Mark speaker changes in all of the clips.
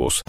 Speaker 1: Lagos.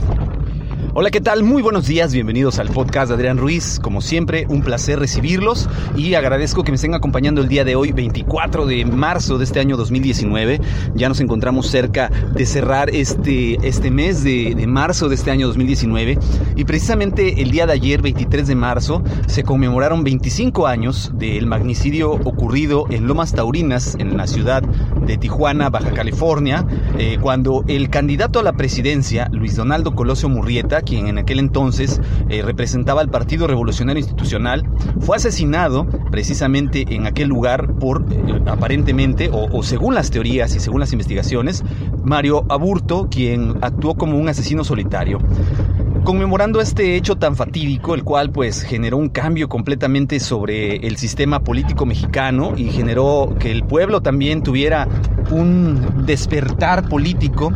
Speaker 2: Hola, ¿qué tal? Muy buenos días, bienvenidos al podcast de Adrián Ruiz. Como siempre, un placer recibirlos y agradezco que me estén acompañando el día de hoy, 24 de marzo de este año 2019. Ya nos encontramos cerca de cerrar este, este mes de, de marzo de este año 2019 y precisamente el día de ayer, 23 de marzo, se conmemoraron 25 años del magnicidio ocurrido en Lomas Taurinas, en la ciudad de Tijuana, Baja California, eh, cuando el candidato a la presidencia, Luis Donaldo Colosio Murrieta, quien en aquel entonces eh, representaba al Partido Revolucionario Institucional, fue asesinado precisamente en aquel lugar por, eh, aparentemente, o, o según las teorías y según las investigaciones, Mario Aburto, quien actuó como un asesino solitario. Conmemorando este hecho tan fatídico, el cual pues generó un cambio completamente sobre el sistema político mexicano y generó que el pueblo también tuviera un despertar político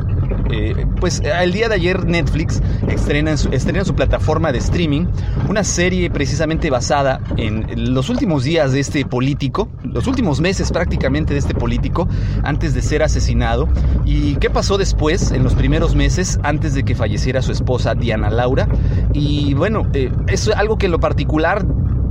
Speaker 2: eh, pues el día de ayer Netflix estrena en, su, estrena en su plataforma de streaming una serie precisamente basada en los últimos días de este político, los últimos meses prácticamente de este político antes de ser asesinado. Y qué pasó después en los primeros meses antes de que falleciera su esposa Diana Laura y bueno, eh, es algo que en lo particular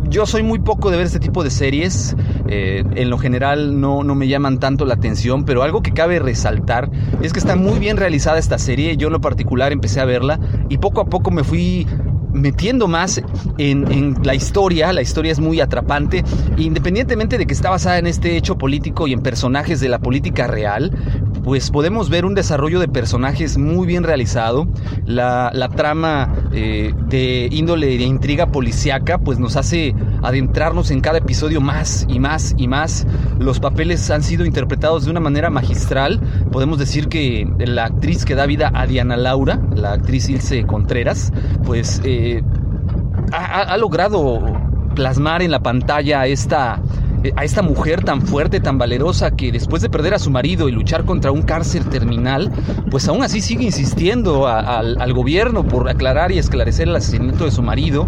Speaker 2: yo soy muy poco de ver este tipo de series. Eh, en lo general no, no me llaman tanto la atención, pero algo que cabe resaltar es que está muy bien realizada esta serie. Yo en lo particular empecé a verla y poco a poco me fui metiendo más en, en, la historia, la historia es muy atrapante, independientemente de que está basada en este hecho político y en personajes de la política real, pues podemos ver un desarrollo de personajes muy bien realizado, la, trama eh, de índole de intriga policiaca, pues nos hace adentrarnos en cada episodio más y más y más, los papeles han sido interpretados de una manera magistral, podemos decir que la actriz que da vida a Diana Laura, la actriz Ilse Contreras, pues... Eh, ha, logrado plasmar en la pantalla esta, a esta mujer tan fuerte, tan valerosa, que después de perder a su marido y luchar contra un cáncer terminal, pues aún así sigue insistiendo al gobierno por aclarar y esclarecer el asesinato de su marido.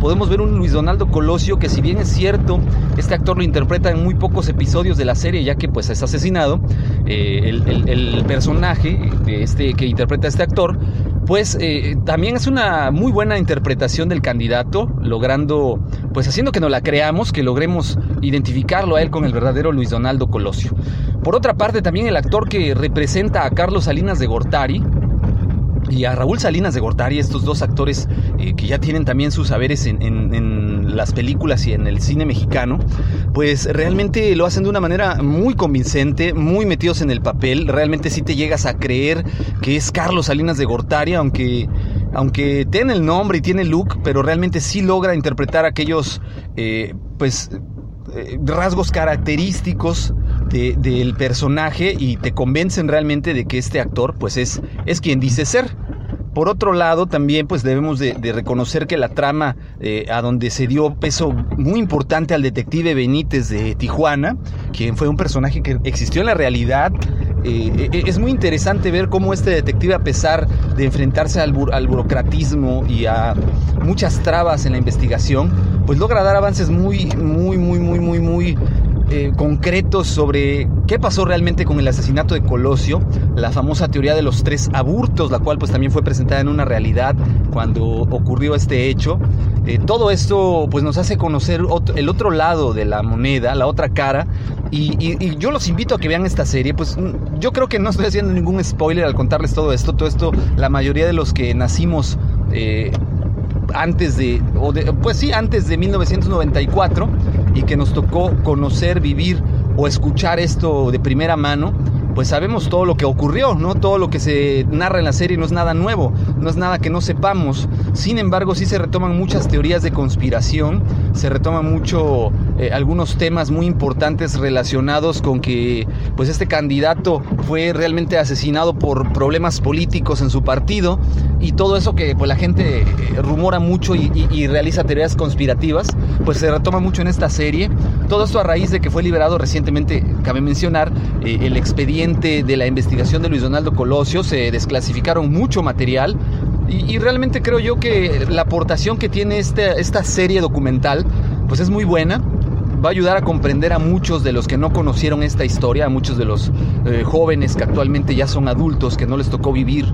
Speaker 2: Podemos ver un Luis Donaldo Colosio que si bien es cierto, este actor lo interpreta en muy pocos episodios de la serie, ya que pues es asesinado, eh, el, personaje este, que interpreta a este actor, pues eh, también es una muy buena interpretación del candidato, logrando, pues haciendo que nos la creamos, que logremos identificarlo a él con el verdadero Luis Donaldo Colosio. Por otra parte, también el actor que representa a Carlos Salinas de Gortari, y a Raúl Salinas de Gortari, estos dos actores eh, que ya tienen también sus saberes en, las películas y en el cine mexicano, pues realmente lo hacen de una manera muy convincente, muy metidos en el papel, realmente sí te llegas a creer que es Carlos Salinas de Gortari, aunque aunque tiene el nombre y tiene look, pero realmente sí logra interpretar aquellos, eh, pues, eh, rasgos característicos de, del personaje y te convencen realmente de que este actor, pues, es, es quien dice ser. Por otro lado, también pues debemos de, reconocer que la trama eh, a donde se dio peso muy importante al detective Benítez de Tijuana, quien fue un personaje que existió en la realidad, eh, es muy interesante ver cómo este detective, a pesar de enfrentarse al, al, burocratismo y a muchas trabas en la investigación, pues logra dar avances muy, muy, muy, muy, muy, muy eh, concretos sobre qué pasó realmente con el asesinato de Colosio, la famosa teoría de los tres aburtos, la cual pues también fue presentada en una realidad cuando ocurrió este hecho. Eh, todo esto pues nos hace conocer el otro lado de la moneda, la otra cara, y, yo los invito a que vean esta serie, pues yo creo que no estoy haciendo ningún spoiler al contarles todo esto, todo esto, la mayoría de los que nacimos... Eh, antes de, pues sí, antes de 1994 y que nos tocó conocer, vivir o escuchar esto de primera mano, pues sabemos todo lo que ocurrió, ¿no? Todo lo que se narra en la serie no es nada nuevo, no es nada que no sepamos. Sin embargo, sí se retoman muchas teorías de conspiración, se retoman mucho eh, algunos temas muy importantes relacionados con que pues este candidato fue realmente asesinado por problemas políticos en su partido y todo eso que pues la gente eh, rumora mucho y, realiza teorías conspirativas, pues se retoma mucho en esta serie. Todo esto a raíz de que fue liberado recientemente, cabe mencionar, eh, el expediente de la investigación de Luis Donaldo Colosio, se desclasificaron mucho material y, realmente creo yo que la aportación que tiene este, esta serie documental pues es muy buena va a ayudar a comprender a muchos de los que no conocieron esta historia, a muchos de los eh, jóvenes que actualmente ya son adultos, que no les tocó vivir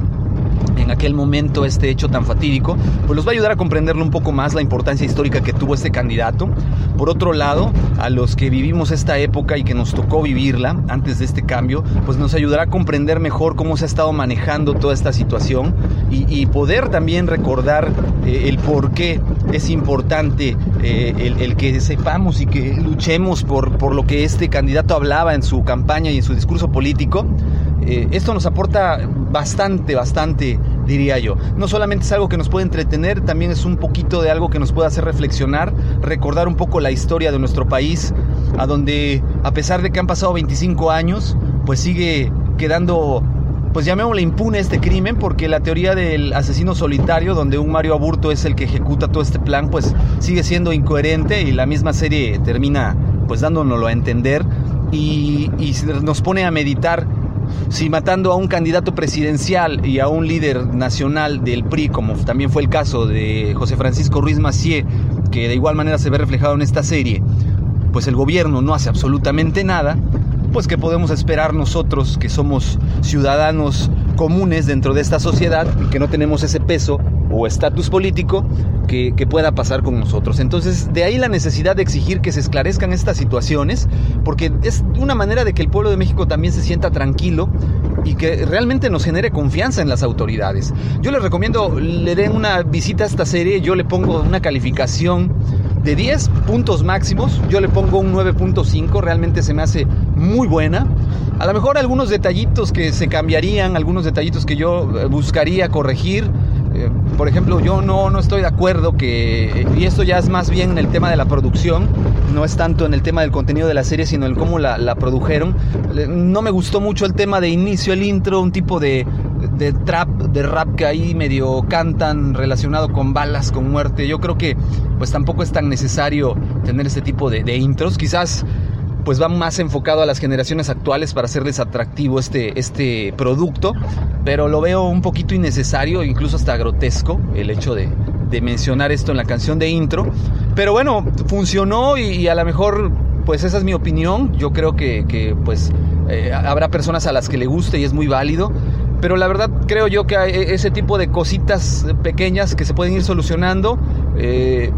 Speaker 2: en aquel momento este hecho tan fatídico, pues los va a ayudar a comprenderlo un poco más la importancia histórica que tuvo este candidato. Por otro lado, a los que vivimos esta época y que nos tocó vivirla antes de este cambio, pues nos ayudará a comprender mejor cómo se ha estado manejando toda esta situación y, poder también recordar eh, el por qué es importante eh, el, que sepamos y que luchemos por, por lo que este candidato hablaba en su campaña y en su discurso político eh, esto nos aporta bastante, bastante, diría yo. No solamente es algo que nos puede entretener, también es un poquito de algo que nos puede hacer reflexionar, recordar un poco la historia de nuestro país, a donde a pesar de que han pasado 25 años, pues sigue quedando pues llamémosle impune este crimen porque la teoría del asesino solitario donde un Mario Aburto es el que ejecuta todo este plan pues sigue siendo incoherente y la misma serie termina pues dándonoslo a entender y, y nos pone a meditar si matando a un candidato presidencial y a un líder nacional del PRI, como también fue el caso de José Francisco Ruiz Macié, que de igual manera se ve reflejado en esta serie, pues el gobierno no hace absolutamente nada, pues que podemos esperar nosotros que somos ciudadanos comunes dentro de esta sociedad y que no tenemos ese peso o estatus político que, pueda pasar con nosotros. Entonces, de ahí la necesidad de exigir que se esclarezcan estas situaciones, porque es una manera de que el pueblo de México también se sienta tranquilo y que realmente nos genere confianza en las autoridades. Yo les recomiendo, le den una visita a esta serie, yo le pongo una calificación de 10 puntos máximos, yo le pongo un 9.5, realmente se me hace muy buena. A lo mejor algunos detallitos que se cambiarían, algunos detallitos que yo eh, buscaría corregir, eh, por ejemplo, yo no, no estoy de acuerdo que, y esto ya es más bien en el tema de la producción, no es tanto en el tema del contenido de la serie, sino en cómo la, la produjeron. No me gustó mucho el tema de inicio, el intro, un tipo de, de trap, de rap que ahí medio cantan relacionado con balas, con muerte. Yo creo que pues tampoco es tan necesario tener este tipo de, de intros. Quizás pues va más enfocado a las generaciones actuales para hacerles atractivo este, este producto, pero lo veo un poquito innecesario, incluso hasta grotesco, el hecho de, mencionar esto en la canción de intro. Pero bueno, funcionó y, a lo mejor, pues esa es mi opinión. Yo creo que, pues eh, habrá personas a las que le guste y es muy válido. Pero la verdad creo yo que hay ese tipo de cositas pequeñas que se pueden ir solucionando. Eh,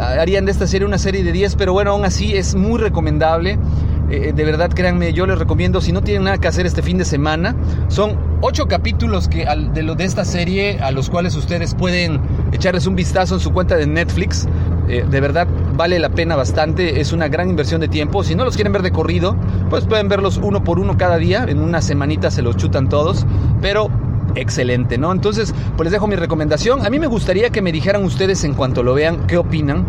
Speaker 2: harían de esta serie una serie de 10, pero bueno, aún así es muy recomendable. Eh, de verdad, créanme, yo les recomiendo, si no tienen nada que hacer este fin de semana, son 8 capítulos que, de, lo, de esta serie a los cuales ustedes pueden echarles un vistazo en su cuenta de Netflix. Eh, de verdad, vale la pena bastante, es una gran inversión de tiempo. Si no los quieren ver de corrido, pues pueden verlos uno por uno cada día, en una semanita se los chutan todos, pero excelente, ¿no? Entonces, pues les dejo mi recomendación. A mí me gustaría que me dijeran ustedes en cuanto lo vean qué opinan.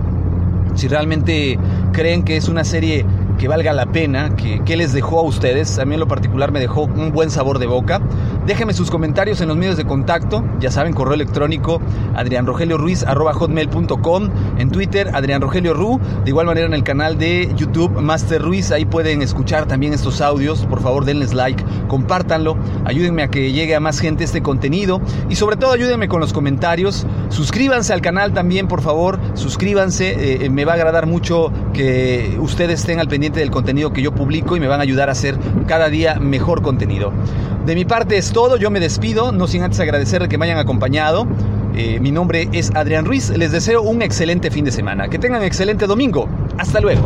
Speaker 2: Si realmente creen que es una serie que valga la pena, que, les dejó a ustedes. A mí en lo particular me dejó un buen sabor de boca. Déjenme sus comentarios en los medios de contacto. Ya saben, correo electrónico adrianrogelioruiz.com, en Twitter Adrián Rogelio Ru, de igual manera en el canal de YouTube Master Ruiz, ahí pueden escuchar también estos audios. Por favor, denles like, compártanlo, ayúdenme a que llegue a más gente este contenido y sobre todo ayúdenme con los comentarios. Suscríbanse al canal también, por favor, suscríbanse. Eh, me va a agradar mucho que ustedes estén al pendiente del contenido que yo publico y me van a ayudar a hacer cada día mejor contenido. De mi parte es todo, yo me despido, no sin antes agradecer que me hayan acompañado. Eh, mi nombre es Adrián Ruiz, les deseo un excelente fin de semana, que tengan excelente domingo. Hasta luego.